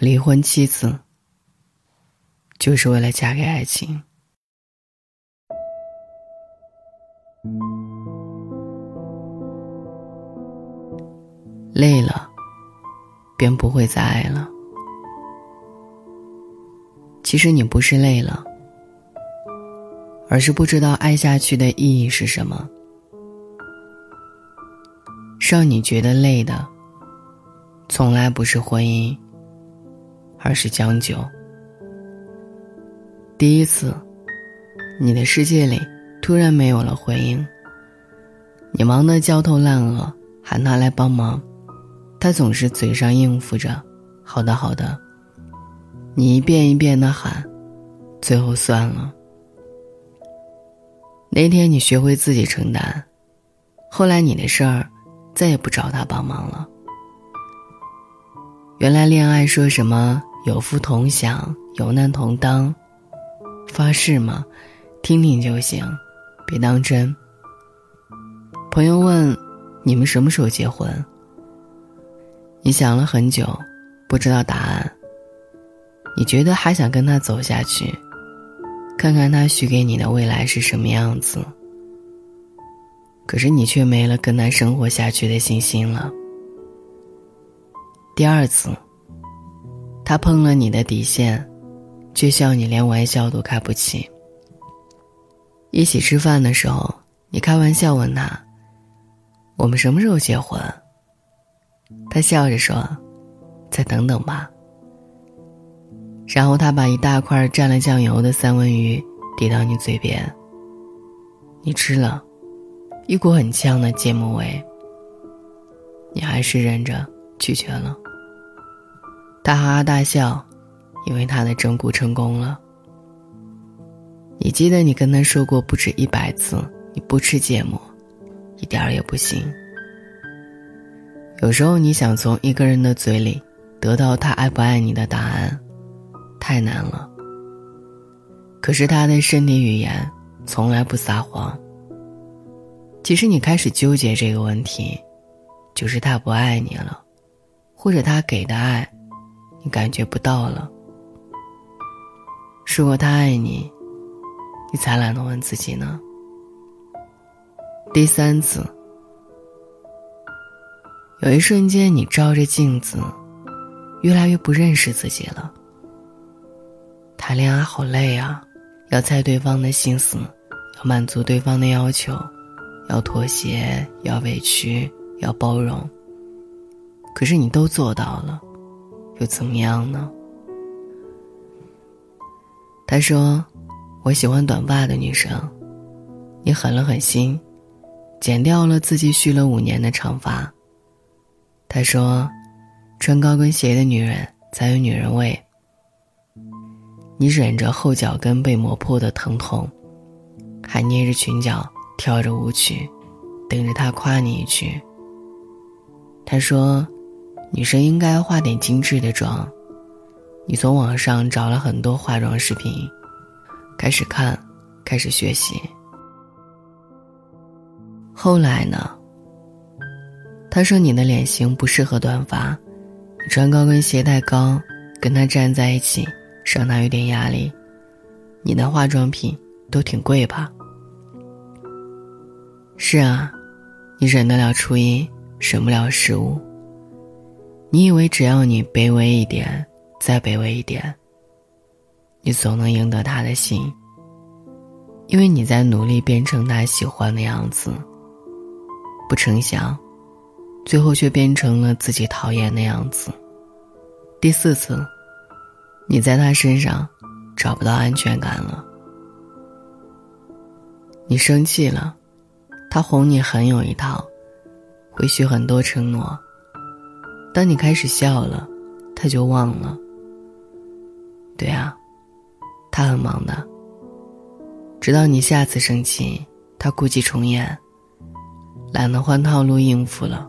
离婚妻子，就是为了嫁给爱情。累了，便不会再爱了。其实你不是累了，而是不知道爱下去的意义是什么。让你觉得累的，从来不是婚姻，而是将就。第一次，你的世界里突然没有了回应，你忙得焦头烂额，喊他来帮忙。他总是嘴上应付着，好的好的。你一遍一遍的喊，最后算了。那天你学会自己承担，后来你的事儿，再也不找他帮忙了。原来恋爱说什么有福同享，有难同当，发誓吗？听听就行，别当真。朋友问，你们什么时候结婚？你想了很久，不知道答案。你觉得还想跟他走下去，看看他许给你的未来是什么样子。可是你却没了跟他生活下去的信心了。第二次，他碰了你的底线，却笑你连玩笑都开不起。一起吃饭的时候，你开玩笑问他：“我们什么时候结婚？”他笑着说：“再等等吧。”然后他把一大块蘸了酱油的三文鱼递到你嘴边。你吃了，一股很呛的芥末味。你还是忍着拒绝了。他哈哈大笑，因为他的整蛊成功了。你记得你跟他说过不止一百次，你不吃芥末，一点儿也不行。有时候你想从一个人的嘴里得到他爱不爱你的答案，太难了。可是他的身体语言从来不撒谎。其实你开始纠结这个问题，就是他不爱你了，或者他给的爱，感觉不到了。如果他爱你，你才懒得问自己呢。第三次。有一瞬间，你照着镜子，越来越不认识自己了。谈恋爱好累啊，要猜对方的心思，要满足对方的要求，要妥协，要委屈，要包容。可是你都做到了，又怎么样呢？他说：“我喜欢短发的女生。”你狠了狠心，剪掉了自己蓄了五年的长发。他说：“穿高跟鞋的女人才有女人味。”你忍着后脚跟被磨破的疼痛，还捏着裙角跳着舞曲，等着他夸你一句。他说：“女生应该化点精致的妆。”你从网上找了很多化妆视频，开始看，开始学习。后来呢？他说：“你的脸型不适合短发，你穿高跟鞋太高，跟他站在一起，让他有点压力。你的化妆品都挺贵吧？”是啊，你忍得了初一，忍不了十五。你以为只要你卑微一点，再卑微一点，你总能赢得他的心，因为你在努力变成他喜欢的样子。不成想。最后却变成了自己讨厌的样子。第四次，你在他身上找不到安全感了。你生气了，他哄你很有一套，会许很多承诺。当你开始笑了，他就忘了。对啊，他很忙的。直到你下次生气，他故伎重演，懒得换套路应付了。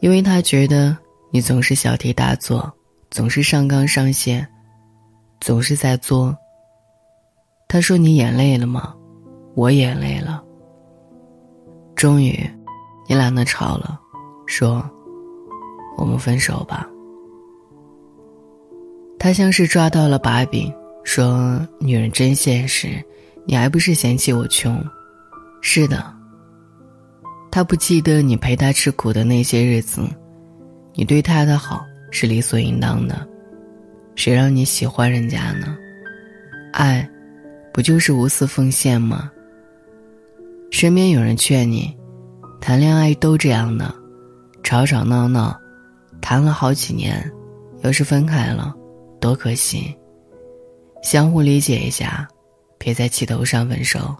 因为他觉得你总是小题大做，总是上纲上线，总是在作。他说：“你眼泪了吗？”我眼泪了。终于，你懒得吵了，说：“我们分手吧。”他像是抓到了把柄，说：“女人真现实，你还不是嫌弃我穷？”是的。他不记得你陪他吃苦的那些日子，你对他的好是理所应当的，谁让你喜欢人家呢？爱，不就是无私奉献吗？身边有人劝你，谈恋爱都这样的，吵吵闹闹，谈了好几年，要是分开了，多可惜。相互理解一下，别在气头上分手。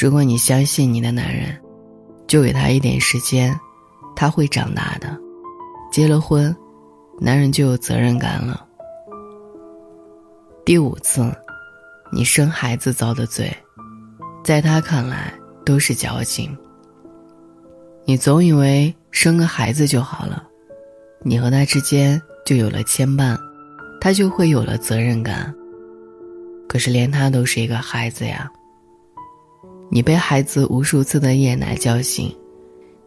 如果你相信你的男人。就给他一点时间，他会长大的。结了婚，男人就有责任感了。第五次，你生孩子遭的罪，在他看来都是矫情。你总以为生个孩子就好了，你和他之间就有了牵绊，他就会有了责任感。可是连他都是一个孩子呀。你被孩子无数次的夜奶叫醒，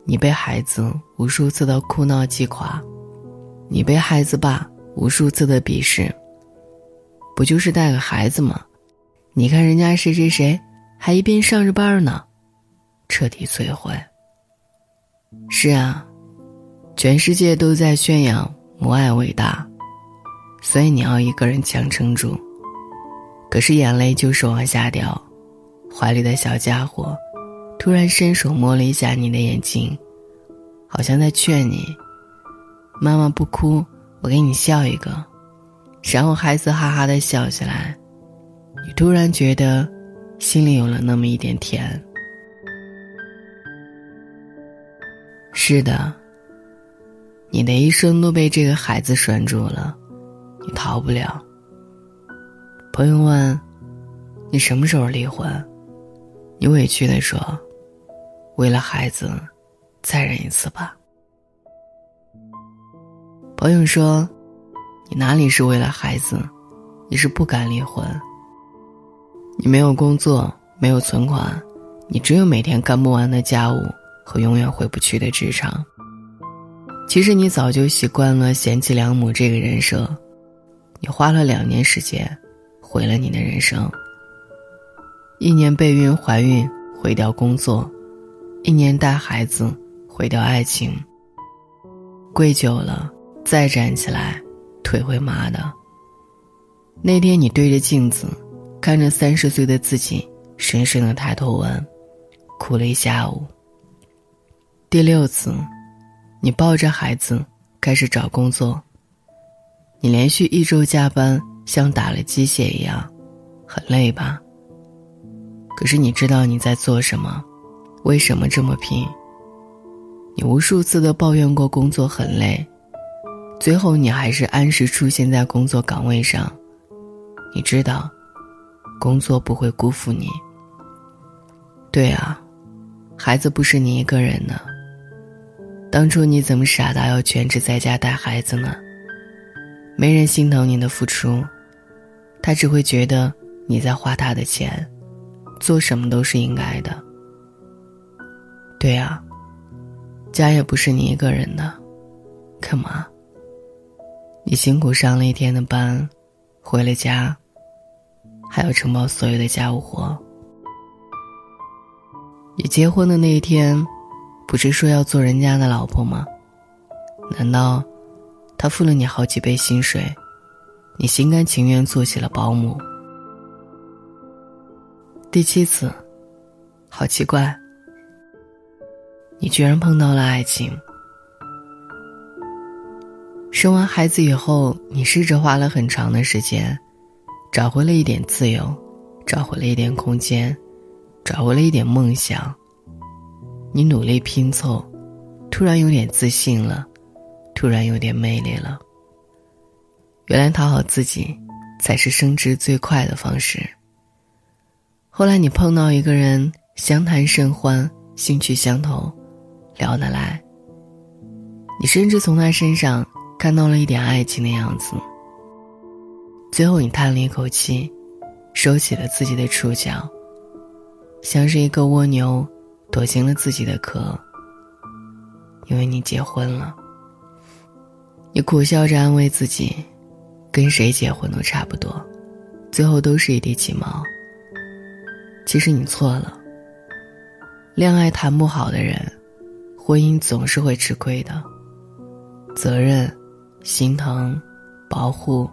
你被孩子无数次的哭闹击垮，你被孩子爸无数次的鄙视。不就是带个孩子吗？你看人家谁谁谁，还一边上着班呢，彻底摧毁。是啊，全世界都在宣扬母爱伟大，所以你要一个人强撑住。可是眼泪就是往下掉。怀里的小家伙，突然伸手摸了一下你的眼睛，好像在劝你：“妈妈不哭，我给你笑一个。”然后孩子哈哈的笑起来，你突然觉得心里有了那么一点甜。是的，你的一生都被这个孩子拴住了，你逃不了。朋友问：“你什么时候离婚？”你委屈的说：“为了孩子，再忍一次吧。”朋友说：“你哪里是为了孩子，你是不敢离婚。你没有工作，没有存款，你只有每天干不完的家务和永远回不去的职场。其实你早就习惯了贤妻良母这个人设，你花了两年时间，毁了你的人生。”一年备孕怀孕毁掉工作，一年带孩子毁掉爱情。跪久了再站起来，腿会麻的。那天你对着镜子，看着三十岁的自己，深深的抬头纹，哭了一下午。第六次，你抱着孩子开始找工作。你连续一周加班，像打了鸡血一样，很累吧？可是你知道你在做什么？为什么这么拼？你无数次的抱怨过工作很累，最后你还是按时出现在工作岗位上。你知道，工作不会辜负你。对啊，孩子不是你一个人的。当初你怎么傻到要全职在家带孩子呢？没人心疼你的付出，他只会觉得你在花他的钱。做什么都是应该的。对啊，家也不是你一个人的，干嘛？你辛苦上了一天的班，回了家，还要承包所有的家务活。你结婚的那一天，不是说要做人家的老婆吗？难道他付了你好几倍薪水，你心甘情愿做起了保姆？第七次，好奇怪。你居然碰到了爱情。生完孩子以后，你试着花了很长的时间，找回了一点自由，找回了一点空间，找回了一点梦想。你努力拼凑，突然有点自信了，突然有点魅力了。原来讨好自己，才是升职最快的方式。后来你碰到一个人，相谈甚欢，兴趣相投，聊得来。你甚至从他身上看到了一点爱情的样子。最后你叹了一口气，收起了自己的触角，像是一个蜗牛，躲进了自己的壳。因为你结婚了。你苦笑着安慰自己，跟谁结婚都差不多，最后都是一地鸡毛。其实你错了。恋爱谈不好的人，婚姻总是会吃亏的。责任、心疼、保护、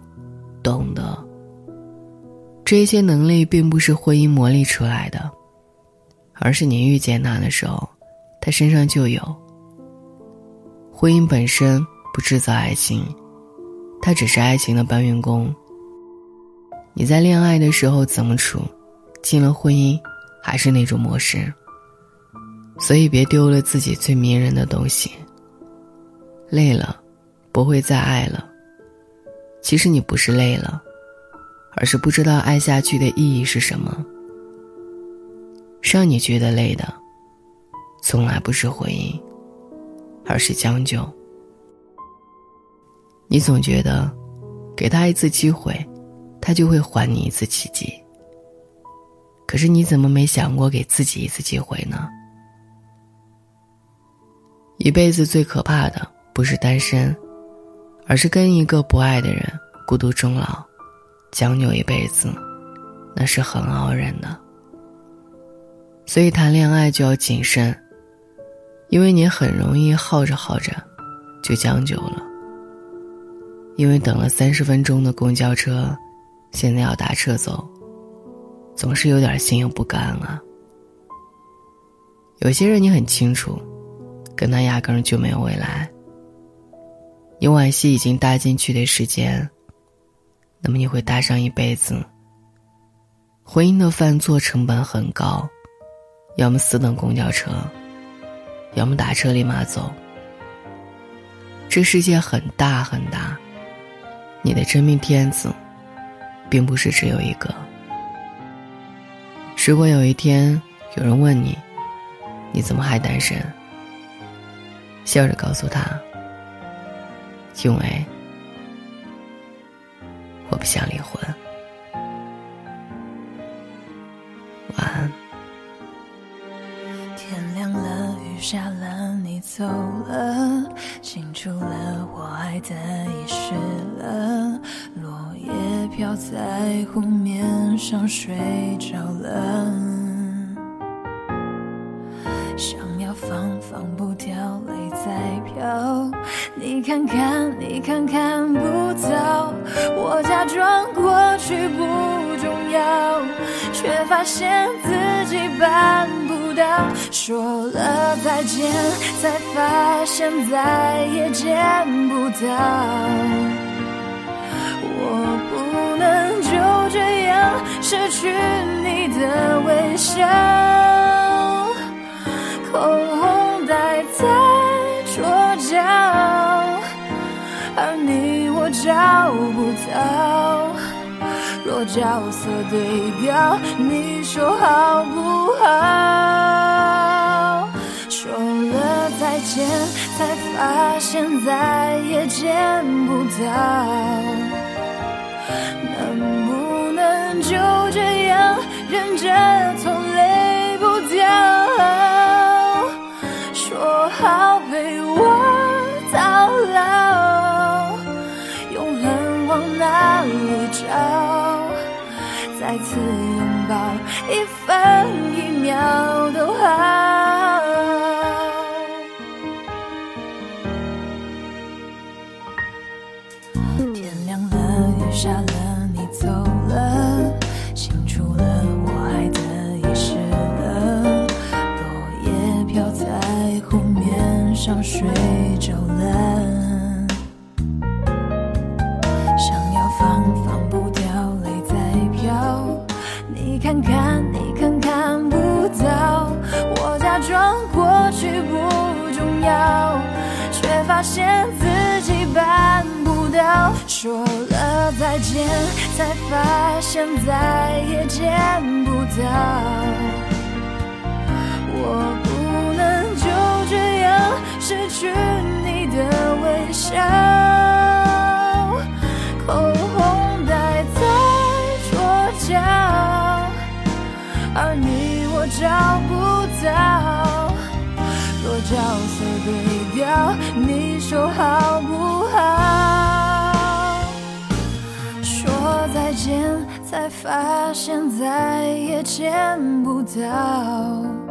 懂得，这些能力并不是婚姻磨砺出来的，而是你遇见他的时候，他身上就有。婚姻本身不制造爱情，它只是爱情的搬运工。你在恋爱的时候怎么处，进了婚姻还是那种模式。所以别丢了自己最迷人的东西。累了，不会再爱了。其实你不是累了，而是不知道爱下去的意义是什么。让你觉得累的，从来不是婚姻，而是将就。你总觉得，给他一次机会，他就会还你一次奇迹。可是你怎么没想过给自己一次机会呢？一辈子最可怕的不是单身，而是跟一个不爱的人孤独终老，将就一辈子，那是很熬人的。所以谈恋爱就要谨慎，因为你很容易耗着耗着，就将就了。因为等了三十分钟的公交车，现在要打车走，总是有点心有不甘啊。有些人你很清楚。跟他压根就没有未来。你惋惜已经搭进去的时间，那么你会搭上一辈子。婚姻的犯错成本很高，要么死等公交车，要么打车立马走。这世界很大很大，你的真命天子，并不是只有一个。如果有一天有人问你，你怎么还单身？笑着告诉他：“因为我不想离婚。”走了，清楚了我爱的遗失了，落叶飘在湖面上，睡着了，想要放放不掉。泪在飘，你看看，你看看发现自己办不到。说了再见，才发现再也见不到。我不能就这样失去你的微笑，口红戴在。而你我找不到，若角色对调，你说好不好？说了再见，才发现再也见不到，能不能就这样忍着痛？泪不掉？说好会忘再次拥抱，一分一秒都好。天亮了，雨下了，你走了，清除了我爱的遗失了，落叶飘在湖面上，睡发现再也见不到。我不能就这样失去你的微笑，口红待在桌角，而你我找不到。若角色对调，你说好不发现再也见不到。